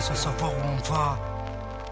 sans savoir où on va.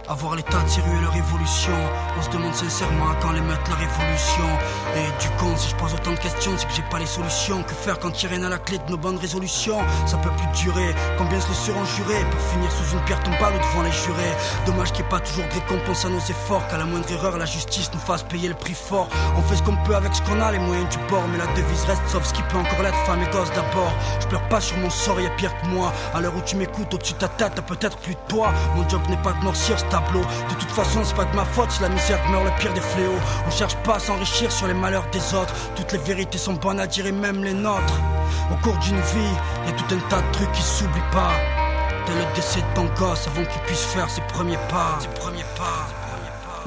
Avoir l'état de et leur évolution. On se demande sincèrement quand les mettre la révolution. Et du con, si je pose autant de questions, c'est que j'ai pas les solutions. Que faire quand rien à la clé de nos bonnes résolutions? Ça peut plus durer. Combien se le seront jurés pour finir sous une pierre tombale ou devant les jurés? Dommage qu'il n'y ait pas toujours de récompense à nos efforts. Qu'à la moindre erreur, la justice nous fasse payer le prix fort. On fait ce qu'on peut avec ce qu'on a, les moyens du bord. Mais la devise reste sauf ce qui peut encore l'être, femme et gosse d'abord. Je pleure pas sur mon sort, y a pire que moi. À l'heure où tu m'écoutes, au-dessus de ta tête, t'as peut-être plus de poids. Mon job n'est pas de de toute façon, c'est pas de ma faute si la misère meurt le pire des fléaux. On cherche pas à s'enrichir sur les malheurs des autres. Toutes les vérités sont bonnes à dire et même les nôtres. Au cours d'une vie, y tout un tas de trucs qui s'oublient pas. Dès le décès de ton gosse avant qu'il puisse faire ses premiers pas. Ses premiers pas.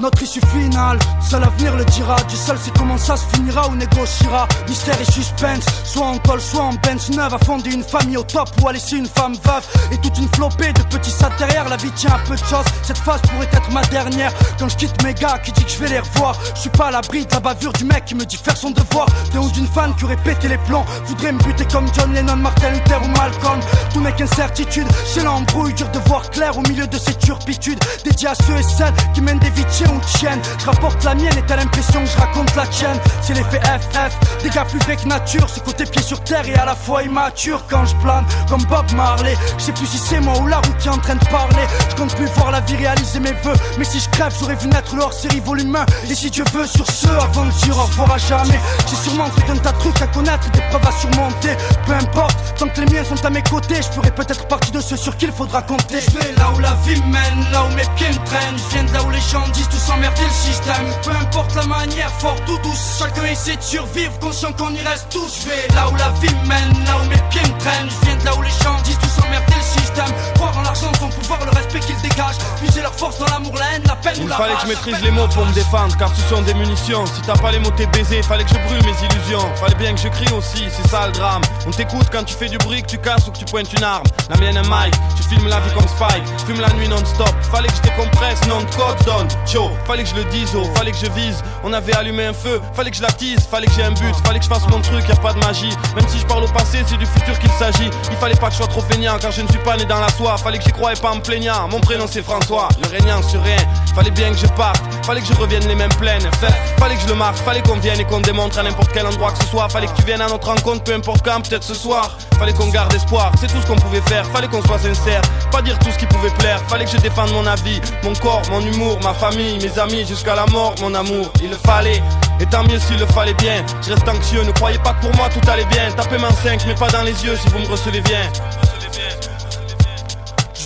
Notre issue finale, seul l'avenir le dira. Du seul c'est comment ça se finira ou négociera. Mystère et suspense, soit en col, soit en bench neuve. À fonder une famille au top ou à laisser une femme veuve. Et toute une flopée de petits sats derrière. La vie tient un peu de choses. Cette phase pourrait être ma dernière. Quand je quitte mes gars qui dit que je vais les revoir? Je suis pas à l'abri de la bavure du mec qui me dit faire son devoir. D'un ou d'une fan qui aurait pété les plans. Voudrait me buter comme John Lennon, Martin Luther ou Malcolm. Tout n'est qu'incertitude. C'est l'embrouille, dur de voir clair au milieu de ces turpitudes. Dédié à ceux et celles qui mènent des vies je rapporte la mienne et t'as l'impression que je raconte la tienne. C'est l'effet FF, des gars plus que nature. Ce côté pied sur terre et à la fois immature quand je plane comme Bob Marley. Je sais plus si c'est moi ou la route qui est en train de parler. Je compte plus voir la vie réaliser mes vœux. Mais si je crève, j'aurais vu naître leur série volume 1. Et si Dieu veut, sur ce, avant de dire au revoir jamais. J'ai sûrement tout un tas de trucs à connaître, des preuves à surmonter. Peu importe, tant que les miens sont à mes côtés, je ferai peut-être partie de ceux sur qui il faudra compter. Je vais là où la vie mène, là où mes pieds me traînent. Je viens de là où les gens disent tout s'emmerder le système. Peu importe la manière, fort ou douce, chacun essaie de survivre, conscient qu'on y reste tous. Je vais là où la vie mène, là où mes pieds me traînent. Je viens de là où les gens disent tout s'emmerder le système. En l'argent, son pouvoir, le respect qu'ils dégagent. Puiser leur force dans l'amour, la haine, la peine Il ou la fallait que je maîtrise les mots pour me défendre, car ce sont des munitions. Si t'as pas les mots, t'es baisé. Fallait que je brûle mes illusions. Fallait bien que je crie aussi, c'est ça le drame. On t'écoute quand tu fais du bruit, que tu casses ou que tu pointes une arme. La mienne est Mike, je filme la vie comme Spike. Fume la nuit non-stop. Fallait que je décompresse, non de code donne. Cho, fallait que je le dise, oh, fallait que je vise. On avait allumé un feu, fallait que je l'attise, fallait que j'ai un but, fallait que je fasse mon truc, y a pas de magie. Même si je parle au passé, c'est du futur qu'il s'agit. Il fallait pas que je sois trop feignant, car je ne suis pas né dans la soie. Fallait que j'y croie pas en plaignant. Mon prénom c'est François, le régnant sur rien. Fallait bien que je parte, fallait que je revienne les mêmes pleines. Fait, fallait que je le marque, fallait qu'on vienne et qu'on démontre à n'importe quel endroit que ce soit. Fallait que tu viennes à notre rencontre, peu importe quand, peut-être ce soir. Fallait qu'on garde espoir, c'est tout ce qu'on pouvait faire. Fallait qu'on soit sincère, pas dire tout ce qui pouvait plaire. Fallait que je défende mon avis, mon corps, mon humour, ma famille, mes amis, jusqu'à la mort, mon amour. Il le fallait, et tant mieux s'il le fallait bien. Je reste anxieux, ne croyez pas que pour moi tout allait bien. Tapez main 5, mais pas dans les yeux si vous me recevez bien.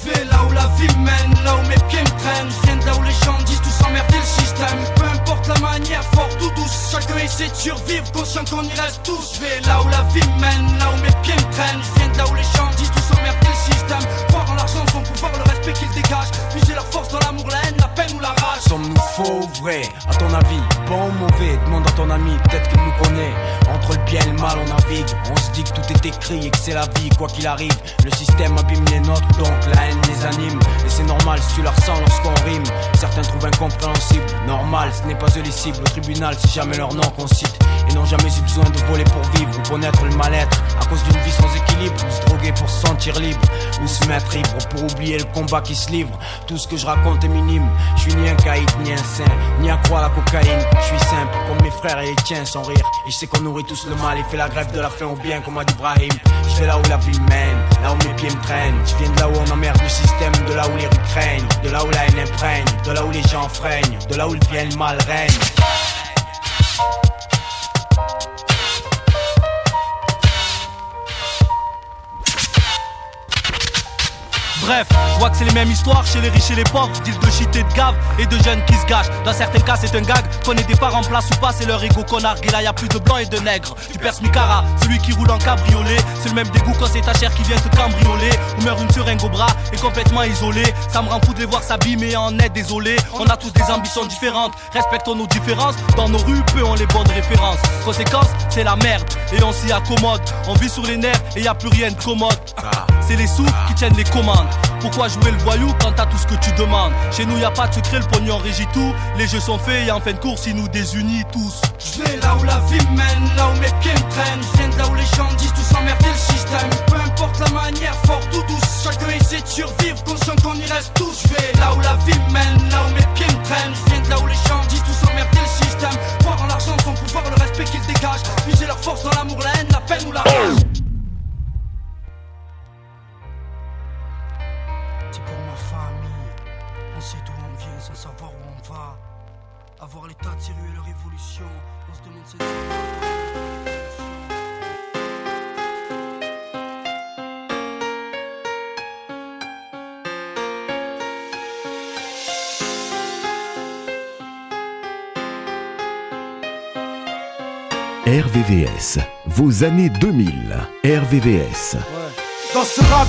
Vais là où la vie mène, là où mes pieds me traînent. Je viens de là où les gens disent tout s'emmerder le système. Peu importe la manière, forte ou douce, chacun essaie de survivre, conscient qu'on y reste tous. Je vais là où la vie mène, là où mes pieds me traînent. Je viens de là où les gens disent tout s'emmerder le système. Croire en l'argent, son pouvoir, le respect qu'ils dégagent. Puiser leur force dans l'amour, la haine, la peine ou la. Sommes-nous faux ou vrai? À ton avis, bon ou mauvais? Demande à ton ami, peut-être qu'il nous connaît. Entre le bien et le mal, on navigue. On se dit que tout est écrit et que c'est la vie, quoi qu'il arrive. Le système abîme les nôtres, donc la haine les anime. Et c'est normal si tu la ressens lorsqu'on rime. Certains trouvent incompréhensible. Normal, ce n'est pas eux les cibles. Au tribunal, c'est jamais leur nom qu'on cite. Et n'ont jamais eu besoin de voler pour vivre ou connaître le mal-être. À cause d'une vie sans équilibre, ou se droguer pour se sentir libre. Ou se mettre libre pour oublier le combat qui se livre. Tout ce que je raconte est minime. Je suis ni un ni un saint, ni à la cocaïne. Je suis simple, comme mes frères et les tiens sans rire. Et je sais qu'on nourrit tous le mal et fait la grève de la faim au bien, comme a dit Brahim. Je vais là où la vie mène, là où mes pieds me traînent. Je viens de là où on emmerde le système, de là où les rues craignent, de là où la haine imprègne, de là où les gens freinent, de là où le bien et le mal règne. Bref, je vois que c'est les mêmes histoires chez les riches et les pauvres, deal de shit et de gave et de jeunes qui se gâchent. Dans certains cas, c'est un gag. Qu'on ait des parents en place ou pas, c'est leur ego connard. Et là, y a plus de blancs et de nègres. Tu perces Micara, celui qui roule en cabriolet. C'est le même dégoût quand c'est ta chair qui vient te cambrioler. Ou meurt une seringue au bras et complètement isolé. Ça me rend fou de les voir s'abîmer en est désolé. On a tous des ambitions différentes. Respectons nos différences. Dans nos rues, peu ont les bonnes références. Conséquence, c'est la merde. Et on s'y accommode. On vit sur les nerfs et y a plus rien de commode. C'est les sous qui tiennent les commandes. Pourquoi jouer le voyou quand t'as tout ce que tu demandes Chez nous y a pas de secret, le pognon régit tout. Les jeux sont faits et en fin de course, ils nous désunissent tous. Je vais là où la vie mène, là où mes pieds me traînent. Je viens de là où les gens disent tout s'emmerder le système. Peu importe la manière, forte ou douce, chacun essaie de survivre, conscient qu'on y reste tous, je vais là où la vie mène, là où mes pieds me traînent. Je viens de là où les gens disent tous emmerder le système. Croire en l'argent, son pouvoir, le respect qu'ils dégagent. Puiser leur force dans l'amour, la haine, la peine ou la rage. Pour ma famille. On sait d'où on vient sans savoir où on va. Avoir l'état de et leur évolution. On se demande sincèrement. RVVS, vos années 2000. RVVS. Dans ce rap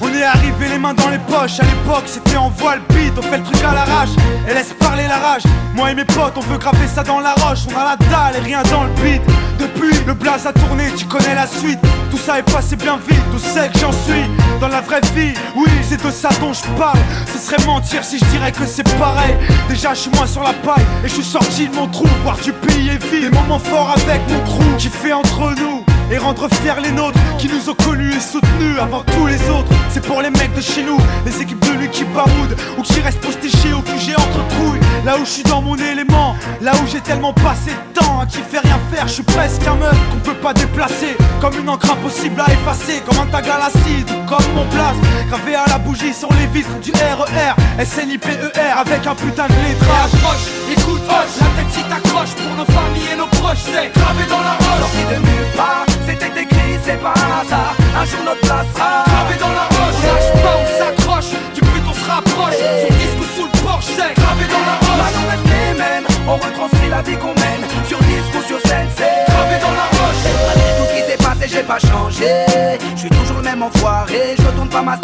on est arrivé les mains dans les poches. À l'époque, c'était en voile beat, on fait le truc à l'arrache et laisse parler la rage. Moi et mes potes, on veut graver ça dans la roche. On a la dalle et rien dans le beat. Depuis, le blaze a tourné, tu connais la suite. Tout ça est passé bien vite, tout sait que j'en suis. Dans la vraie vie, oui, c'est de ça dont je parle. Ce serait mentir si je dirais que c'est pareil. Déjà, je suis moins sur la paille et je suis sorti de mon trou. Voir du pays et vie, des moments forts avec mon crew qui fait entre nous et rendre fiers les nôtres qui nous ont connus et soutenus avant tous les autres. C'est pour les mecs de chez nous, les équipes de lui qui ou qui restent postichés au QG entre couilles. Là où je suis dans mon élément, là où j'ai tellement passé de temps à qui fait rien faire, je suis presque un meuf qu'on peut pas déplacer. Comme une encre impossible à effacer, comme un tag à l'acide ou comme mon place. Gravé à la bougie sur les vitres du RER, SNIPER avec un putain de lettrage. Écoute, la tête si t'accroches pour nos familles et nos proches, c'est gravé dans la roche. Sorti de nulle part, c'était écrit, c'est pas un hasard. Un jour notre place sera Gravé dans la roche, lâche pas, on s'accroche, du but on se rapproche. Son disque ou sous le porche, c'est gravé dans la roche. Maintenant reste les mêmes, on retranscrit la vie qu'on mène. Sur disque ou sur scène, c'est Gravé dans la roche. Malgré tout ce qui s'est passé, j'ai pas changé. Je suis toujours le même enfoiré, je retourne pas ma.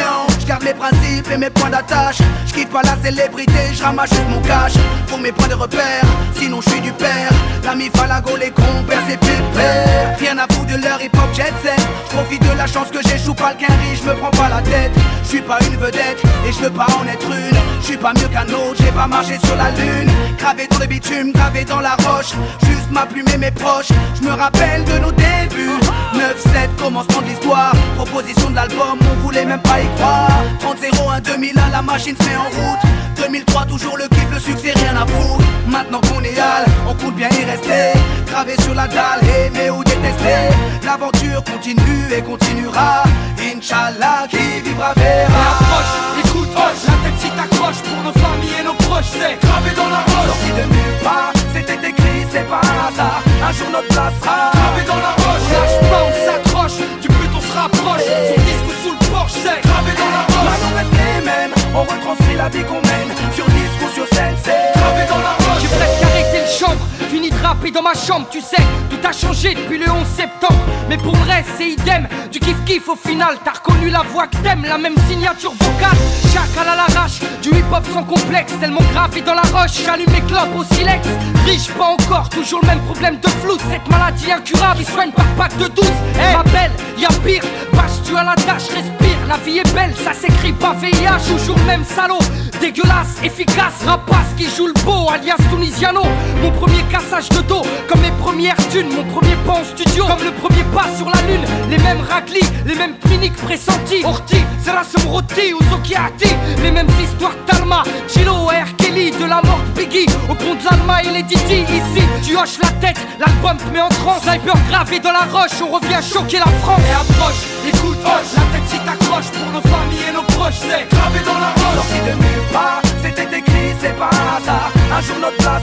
Non, garde mes principes et mes points d'attache. Je kiffe pas la célébrité, je ramasse juste mon cash. Pour mes points de repère, sinon je suis du père. L'ami Falago, les compères, c'est pépère. Rien à foutre de leur hip hop jet set. Je profite de la chance que j'échoue pas le quinri, je me prends pas la tête. Je suis pas une vedette et je veux pas en être une. Je suis pas mieux qu'un autre, j'ai pas marché sur la lune. Gravé dans le bitume, gravé dans la roche. Juste ma plume et mes proches. Je me rappelle de nos débuts. 9-7, commencement de l'histoire. Proposition de l'album, on voulait même pas y croire. 30-01, 2001, la machine se met en route. 2003, toujours le kiff, le succès, rien à foutre. Maintenant qu'on est hal, on compte bien y rester. Gravé sur la dalle, aimer ou détester. L'aventure continue et continuera. Inch'Allah, qui vivra verra. Approche, écoute, hoche, la tête si t'accroches pour nos familles et nos proches, c'est gravé dans la roche. Sorti de nulle part, c'était écrit, c'est pas un hasard. Un jour notre place sera Gravé dans la roche, lâche pas, on s'accroche, se. Son disque ou sous le porche, c'est gravé dans la roche. Maintenant reste les mêmes, on retranscrit la vie qu'on mène. Sur disque ou sur scène, chanvre, fini de rapper dans ma chambre, tu sais, tout a changé depuis le 11 septembre. Mais pour le reste, c'est idem, du kiff kiff au final. T'as reconnu la voix que t'aimes, la même signature vocale. Chacal à l'arrache, du hip hop sans complexe, tellement gravé dans la roche. J'allume mes clopes au silex, riche pas encore, toujours le même problème de flou. Cette maladie incurable, il soigne par pack de 12. Eh, ma belle, y'a pire, bâche tu à la tâche, respire. La vie est belle, ça s'écrit pas VIH, toujours le même salaud. Dégueulasse, efficace, rapace qui joue le beau, alias Tunisiano. Mon premier cassage de dos, comme mes premières thunes, mon premier pas en studio, comme le premier pas sur la lune. Les mêmes raclis, les mêmes cliniques pressentis. Orti, Serasum Roti ou Zokiati, les mêmes histoires d'Alma, Chilo R. Kelly, de la mort de Biggie, au pont de l'Alma et les Didi. Ici, tu hoches la tête, l'album te met en transe. Sniper gravé dans la roche, on revient choquer la France. Et approche, écoute, hoche, la tête si t'accroches pour nos familles et nos proches, c'est gravé dans la roche. Sorti de nulle part, c'était écrit, c'est pas un hasard. Un jour notre place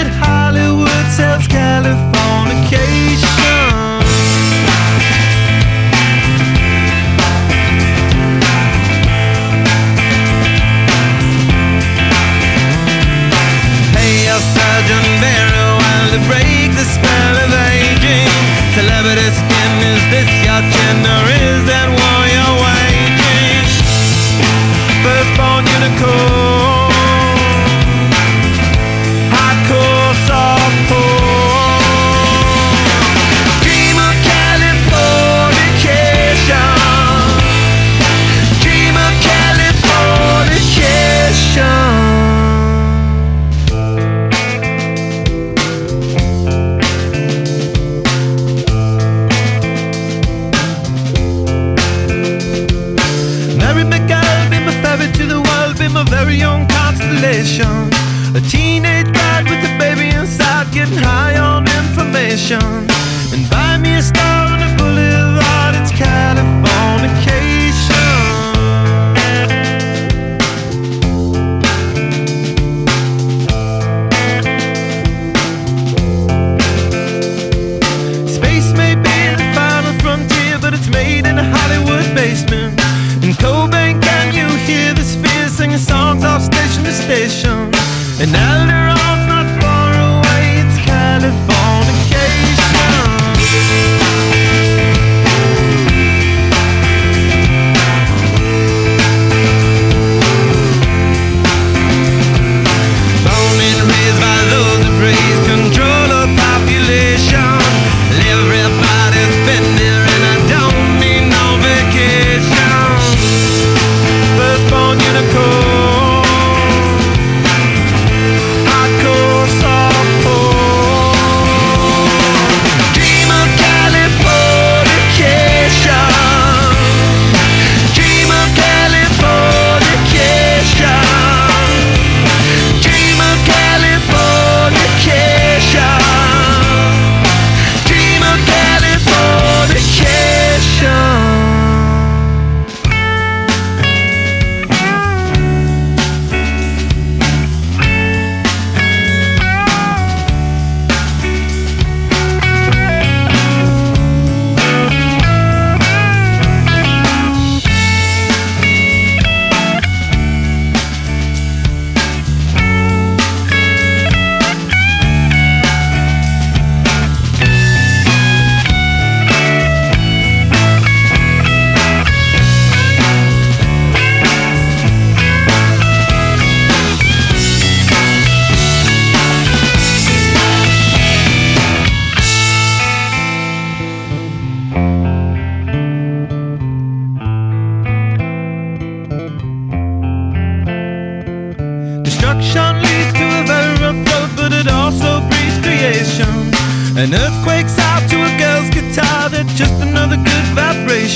and there is that warrior waiting. Unicorn.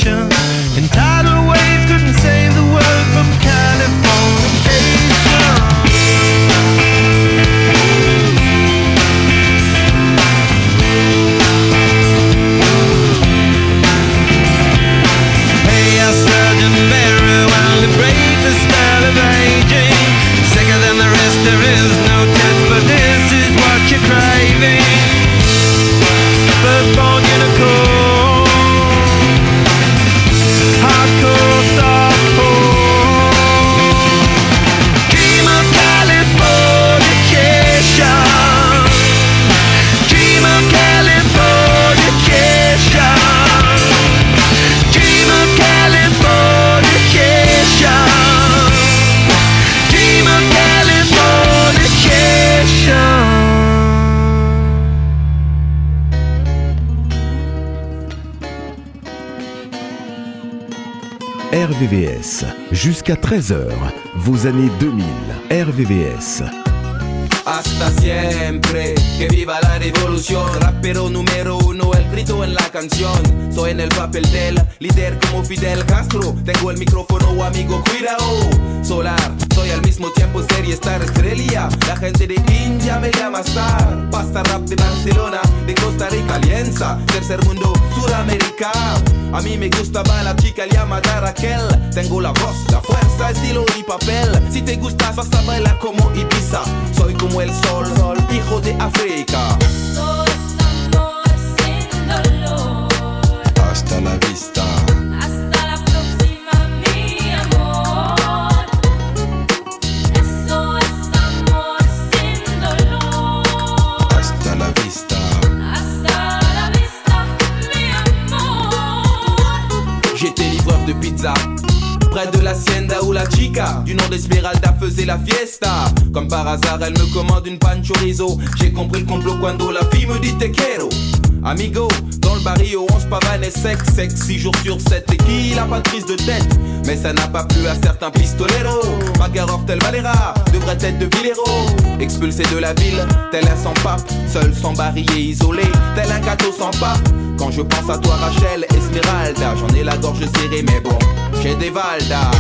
conditions jusqu'à 13h, vos années 2000, RVVS. Hasta siempre, que viva la revolución. Rapero número uno, el grito en la canción. Soy en el papel del líder como Fidel Castro. Tengo el micrófono, amigo, cuidado. Solar, soy al mismo tiempo serie star estrella. La gente de India me llama star. Pasta rap de Barcelona, de Costa Rica, Alianza, tercer mundo, Suramérica. A mí me gustaba la chica llamada Raquel. Tengo la voz, la fuerza, estilo y papel. Si te gustas vas a bailar como Ibiza. Soy como el sol, sol hijo de África. Esto es. d'Esmeralda faisait la fiesta. Comme par hasard, elle me commande une pan chorizo. J'ai compris le complot quand la fille me dit te quiero. Amigo, dans le barrio, on se pavane et sec, sec, 6 jours sur 7 et qui la pas de prise de tête? Mais ça n'a pas plu à certains pistoleros. Macaror tel Valera, devrait être de Villero. Expulsé de la ville, tel un sans pape, seul sans bariller, isolé, tel un gâteau sans pape. Quand je pense à toi, Rachel, Esmeralda, j'en ai la gorge serrée, mais bon, j'ai des Valda.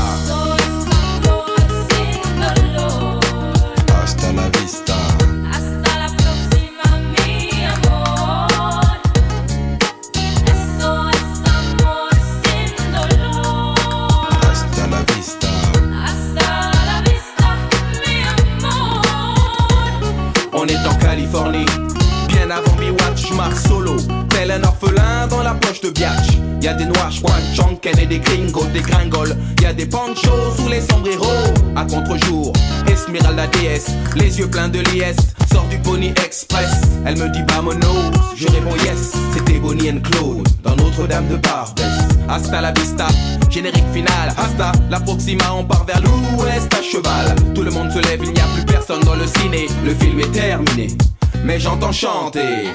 La vista. De Biatch. Y a des noirs, Chonken et des gringos, des gringoles. Y a des panchos sous les sombreros. À contre-jour, Esmeralda déesse, les yeux pleins de liesse. Sort du Pony Express, elle me dit vamonos. Je réponds yes, c'était Bonnie and Claude dans Notre-Dame de Barbès. Hasta la vista, générique final. Hasta la Proxima, on part vers l'ouest à cheval. Tout le monde se lève, il n'y a plus personne dans le ciné. Le film est terminé, mais j'entends chanter.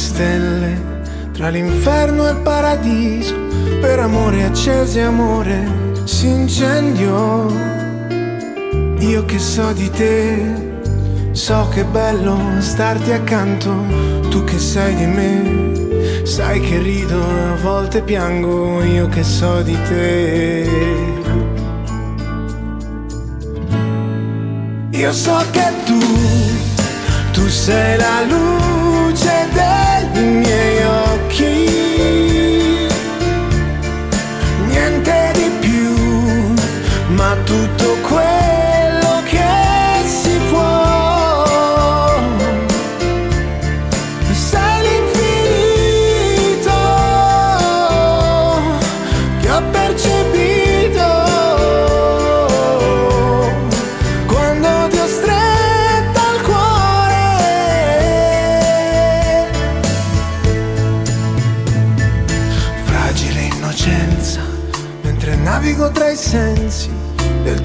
stelle tra l'inferno e il paradiso, per amore accese amore si incendiò. Io che so di te, so che è bello starti accanto, tu che sai di me, sai che rido a volte piango, io che so di te. Io so che tu, tu sei la luce del i miei occhi. Niente di più, ma tutto quello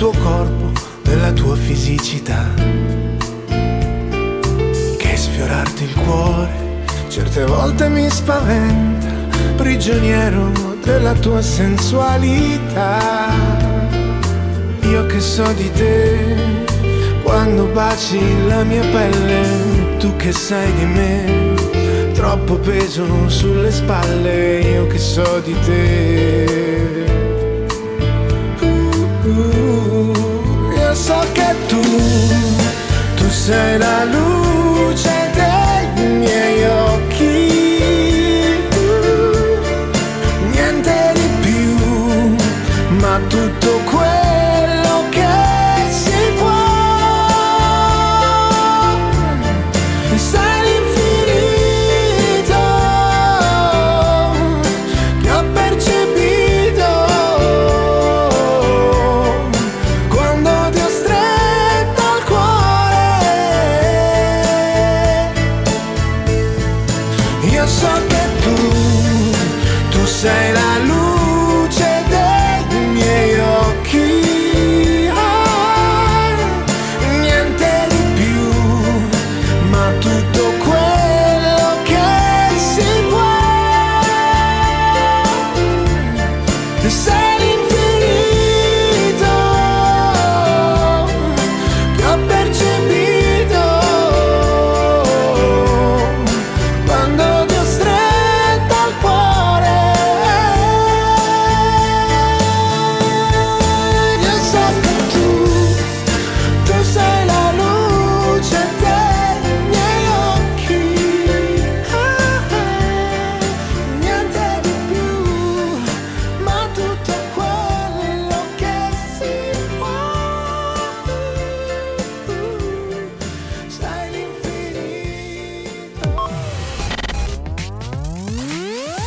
tuo corpo, della tua fisicità. Che sfiorarti il cuore certe volte mi spaventa, prigioniero della tua sensualità. Io che so di te, quando baci la mia pelle, tu che sai di me troppo peso sulle spalle, io che so di te. Tu sei la luce.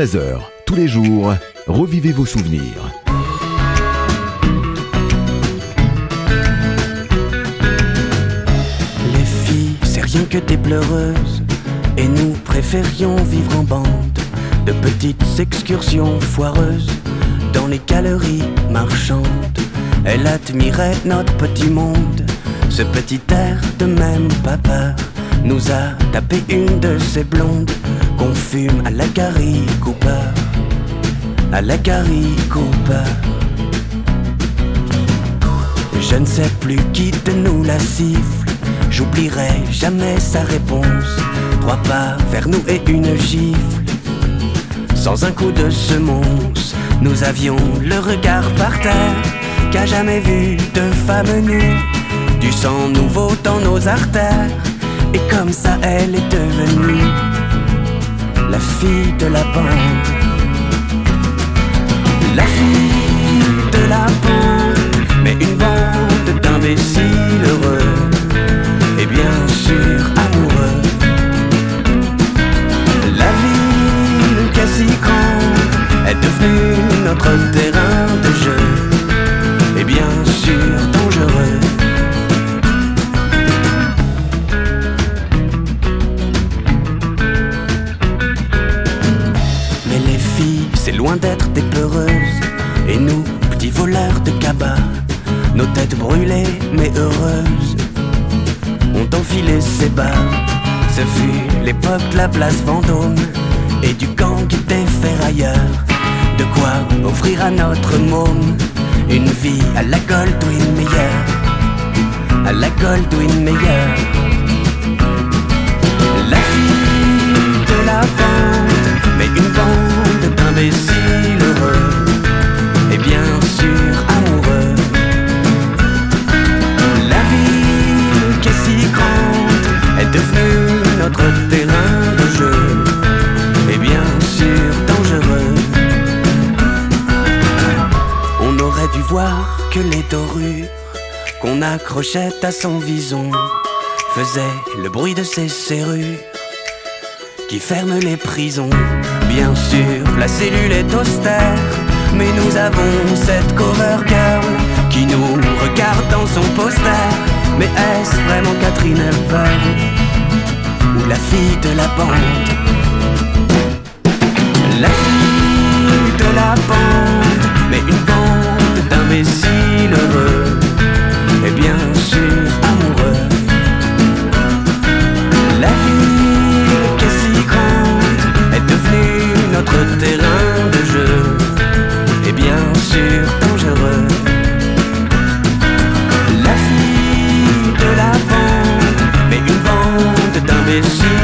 13h, tous les jours, revivez vos souvenirs. Les filles, c'est rien que des pleureuses. Et nous préférions vivre en bande de petites excursions foireuses dans les galeries marchandes. Elle admirait notre petit monde, ce petit air de même peur nous a tapé une de ces blondes qu'on fume à la Cooper. À la Cooper. Je ne sais plus qui de nous la siffle. J'oublierai jamais sa réponse. Trois pas vers nous et une gifle. Sans un coup de semonce, nous avions le regard par terre. Qu'a jamais vu de femme nue. Du sang nouveau dans nos artères. Et comme ça, elle est devenue la fille de la bande. La fille de la bande, mais une bande d'imbéciles heureux et bien sûr amoureux. La ville quasi grande est devenue notre terrain de d'être des peureuses. Et nous, petits voleurs de cabas, nos têtes brûlées mais heureuses, ont enfilé ces bas. Ce fut l'époque de la place Vendôme et du gang des ferrailleurs. De quoi offrir à notre môme une vie à la Goldwyn Mayer. À la Goldwyn Mayer. La fille de la bande, mais une bande d'imbéciles heureux et bien sûr amoureux. La ville qui est si grande est devenue notre terrain de jeu et bien sûr dangereux. On aurait dû voir que les dorures qu'on accrochait à son vison faisaient le bruit de ses serrures qui ferment les prisons. Bien sûr, la cellule est austère, mais nous avons cette cover girl qui nous regarde dans son poster. Mais est-ce vraiment Catherine Hepburn ou la fille de la bande? La fille de la bande, mais une bande d'imbéciles La fille de la bande, mais une bande d'imbéciles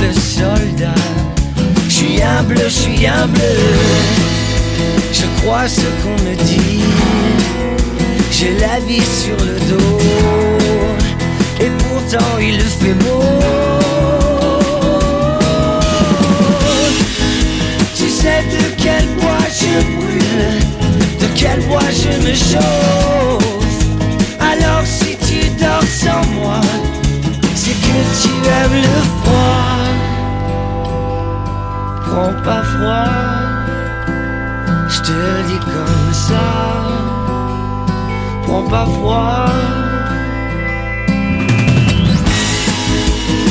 simple soldat. Je suis humble, je suis humble, je crois ce qu'on me dit. J'ai la vie sur le dos. pourtant il fait beau. Tu sais de quel bois je brûle, de quel bois je me chauffe. Alors si tu dors sans moi, c'est que tu aimes le froid. Prends pas froid, je te dis comme ça. Prends pas froid.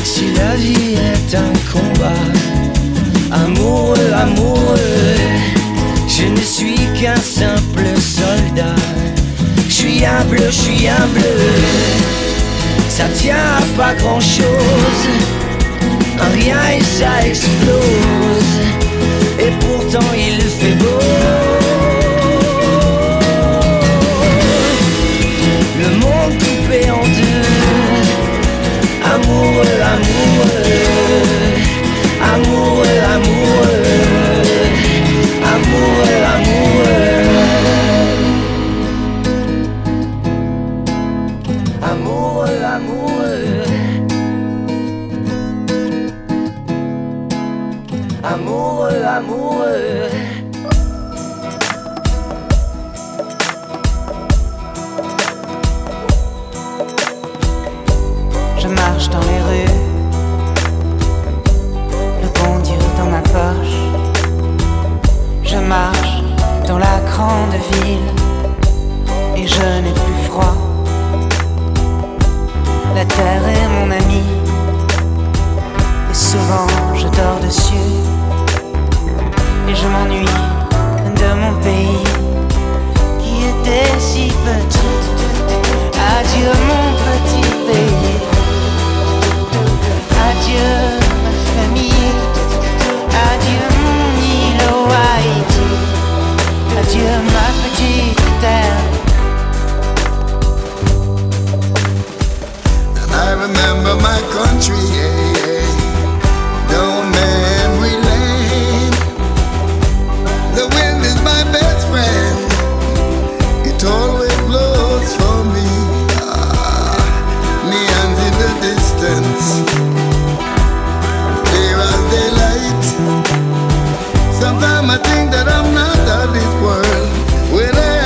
Si la vie est un combat, amoureux, amoureux, je ne suis qu'un simple soldat. Je suis un bleu, je suis un bleu. Ça tient à pas grand chose, et ça explose. Et pourtant il fait beau. Le monde coupé en deux amoureux Amoureux, dans la grande ville et je n'ai plus froid. La terre est mon ami et souvent je dors dessus et je m'ennuie de mon pays qui était si petit. Adieu mon petit pays. Adieu ma famille, adieu mon île adieu ma petite terre. And I remember my country, yeah, yeah. I think that I'm not of this world. When I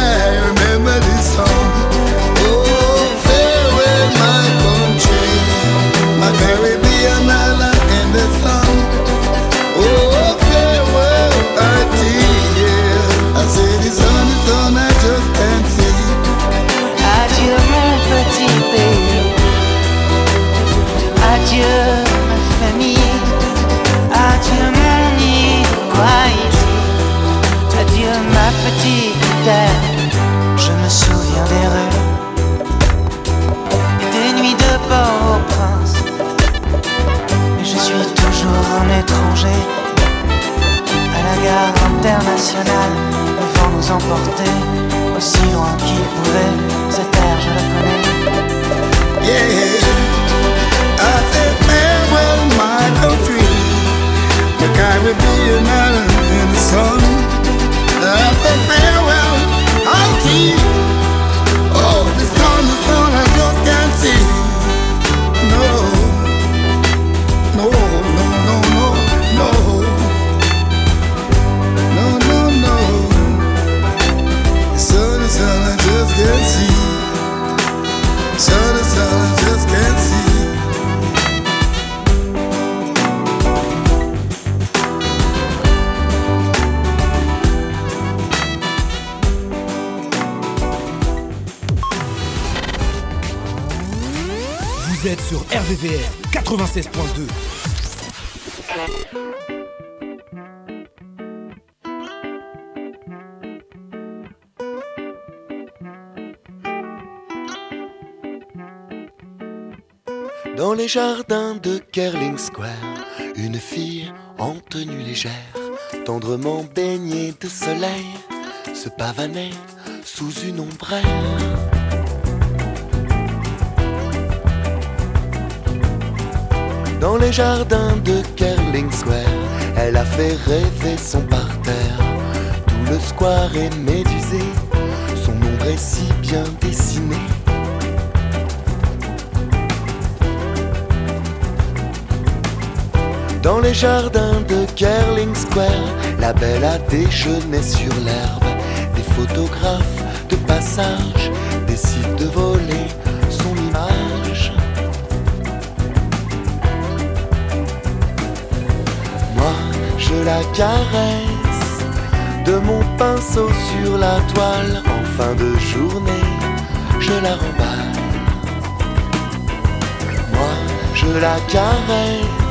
nous emportait aussi loin qu'il pouvait. Jardins de Kerling Square, une fille en tenue légère, tendrement baignée de soleil, se pavanait sous une ombrelle. Dans les jardins de Kerling Square, elle a fait rêver son parterre. Tout le square est médusé, son ombre est si bien dessinée. Dans les jardins de Kerling Square, la belle a déjeuné sur l'herbe. Des photographes de passage décident de voler son image. Moi, je la caresse de mon pinceau sur la toile. En fin de journée, je la remballe. Moi, je la caresse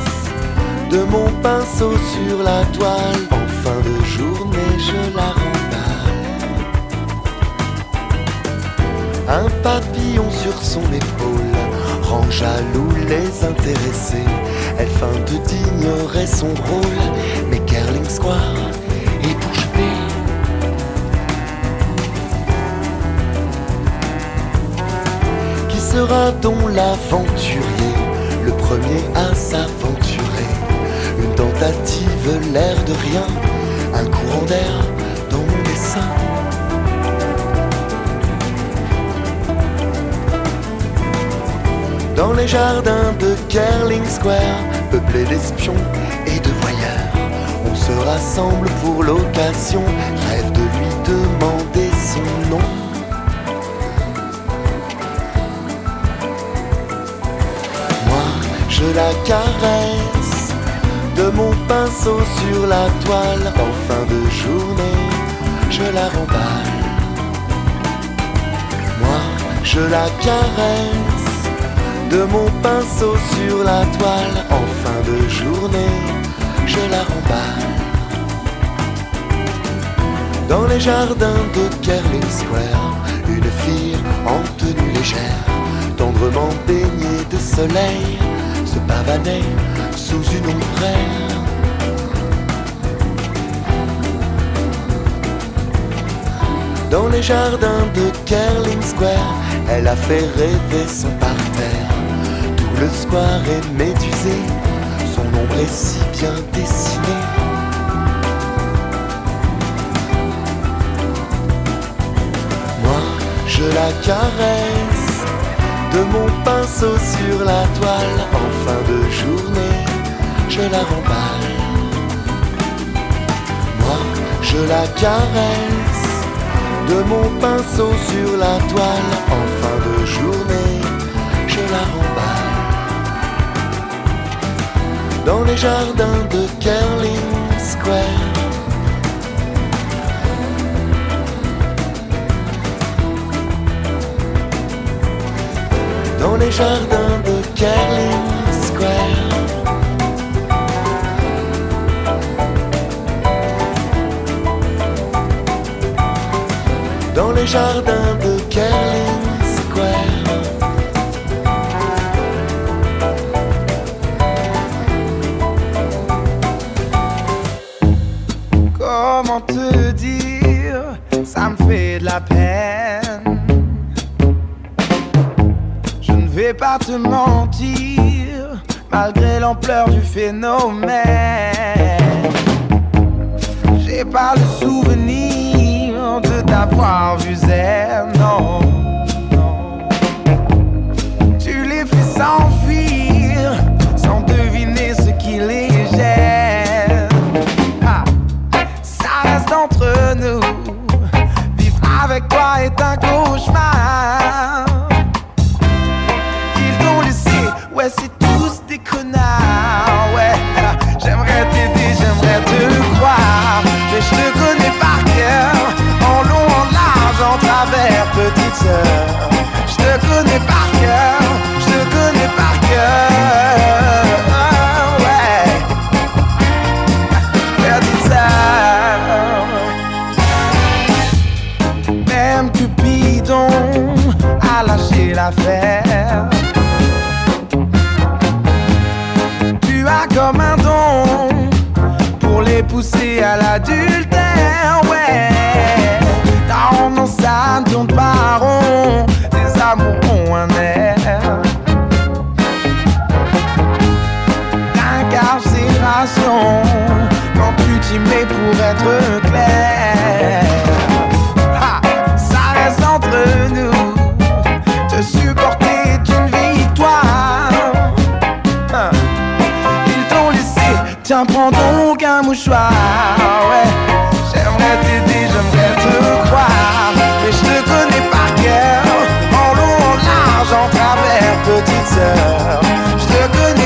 de mon pinceau sur la toile. En fin de journée, je la remballe. Un papillon sur son épaule rend jaloux les intéressés. Elle feinte d'ignorer son rôle, mais Kerling Square est bouche. Qui sera donc l'aventurier, le premier à s'aventurer? Tentative, l'air de rien, un courant d'air dans mon dessin. Dans les jardins de Kerling Square, peuplés d'espions et de voyeurs, on se rassemble pour l'occasion, rêve de lui demander son nom. Moi, je la caresse de mon pinceau sur la toile. En fin de journée, je la remballe. Moi, je la caresse de mon pinceau sur la toile. En fin de journée, je la remballe. Dans les jardins de Kerling Square, une fille en tenue légère, tendrement baignée de soleil, se pavanait une. Dans les jardins de Kerling Square, elle a fait rêver son parterre. Tout le square est médusé, son ombre est si bien dessinée. Moi, je la caresse de mon pinceau sur la toile. En fin de journée, je la remballe. Moi, je la caresse de mon pinceau sur la toile. En fin de journée, je la remballe. Dans les jardins de Kerling Square. Dans les jardins de Kerling Dans les jardins de Kerling Square. Comment te dire, ça me fait de la peine. Je ne vais pas te mentir, malgré l'ampleur du phénomène. J'ai pas le souvenir t'avoir vu zen, non. Tu les fais s'enfuir sans deviner ce qui les gêne. Ah, ça reste entre nous. Vivre avec toi est un cauchemar. Mets pour être clair. Ha, ça reste entre nous. Te supporter est une victoire. Hein. Ils t'ont laissé, Tiens, prends donc un mouchoir, ouais. J'aimerais t'aider, j'aimerais te croire. Mais je te connais par cœur, en long, en large, en travers, petite sœur. Je te connais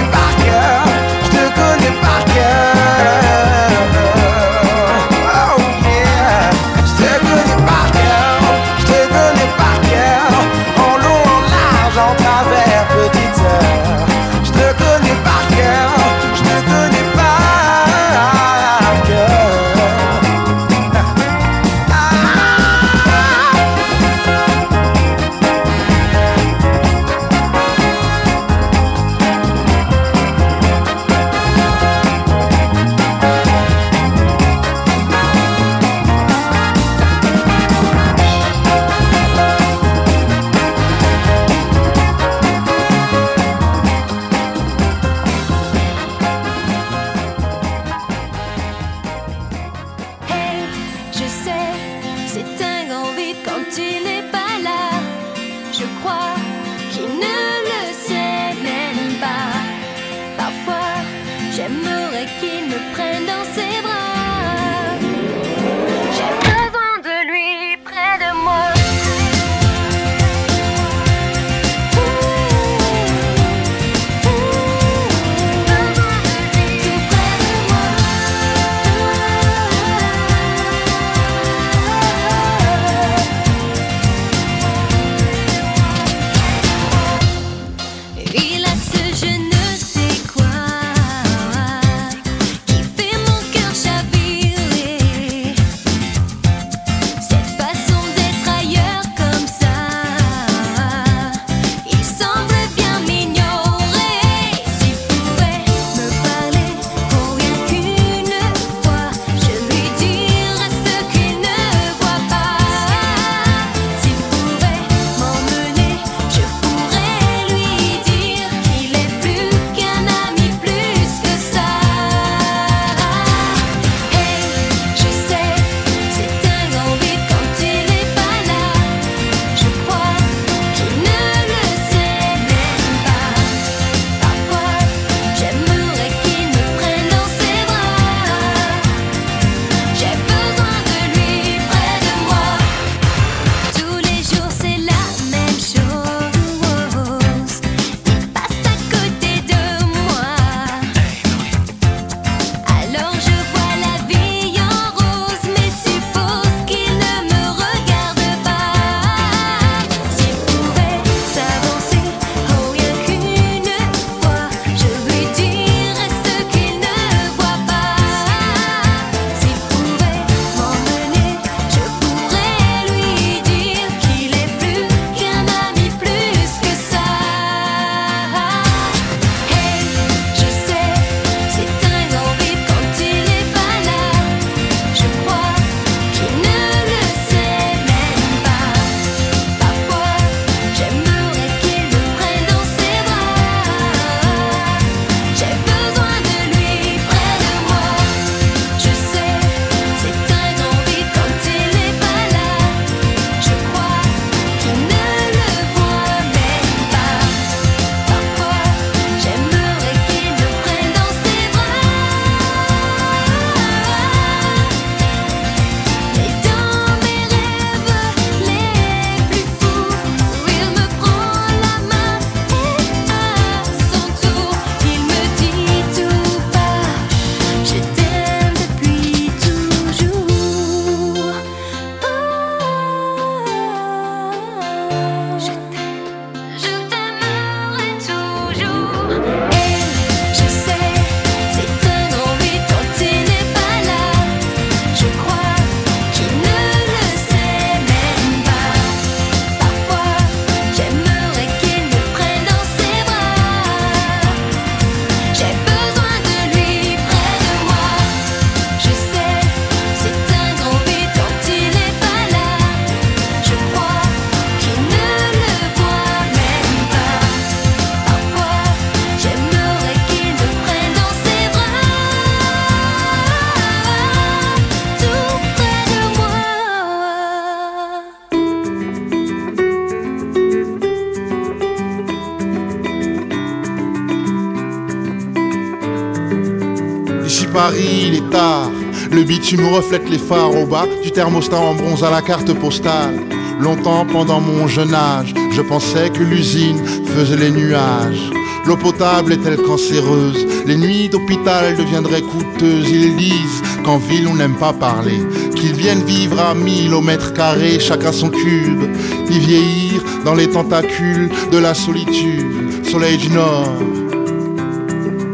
bitume reflète les phares au bas du thermostat en bronze à la carte postale. Longtemps pendant mon jeune âge, je pensais que l'usine faisait les nuages. L'eau potable est-elle cancéreuse? Les nuits d'hôpital deviendraient coûteuses. Ils disent qu'en ville on n'aime pas parler, qu'ils viennent vivre à mille au mètre carré, chacun son cube, y vieillir dans les tentacules de la solitude. Soleil du Nord,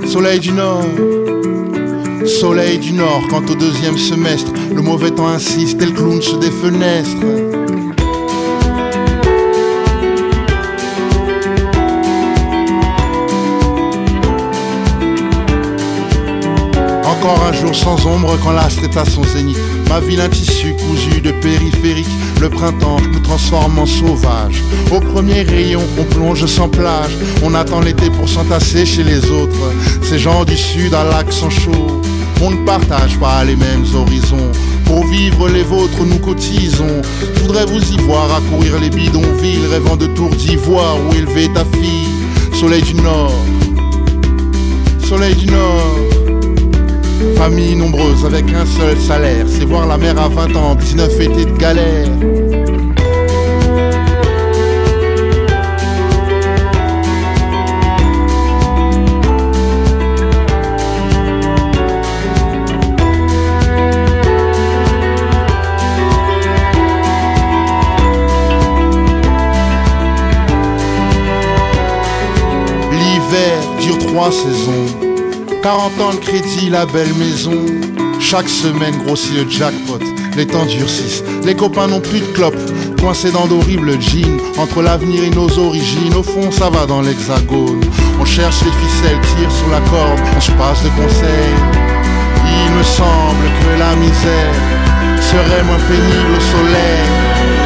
soleil du Nord. Soleil du Nord, quant au deuxième semestre, le mauvais temps insiste, tel clownch des fenêtres. Encore un jour sans ombre quand l'astre est à son zénith. Ma ville un tissu cousu de périphérique. Le printemps nous transforme en sauvages. Au premier rayon, on plonge sans plage. On attend l'été pour s'entasser chez les autres. Ces gens du sud à l'accent chaud. On ne partage pas les mêmes horizons. Pour vivre les vôtres, nous cotisons. Je voudrais vous y voir accourir les bidonvilles, rêvant de tours d'ivoire où élever ta fille. Soleil du Nord, soleil du Nord. Famille nombreuse avec un seul salaire, c'est voir la mer à 20 ans, 19 étés de galère. L'hiver dure trois saisons. 40 ans de crédit, la belle maison. Chaque semaine grossit le jackpot, les temps durcissent. Les copains n'ont plus de clopes, coincés dans d'horribles jeans. Entre l'avenir et nos origines, au fond ça va dans l'hexagone. On cherche les ficelles, tire sur la corde, on se passe de conseils. Il me semble que la misère serait moins pénible au soleil.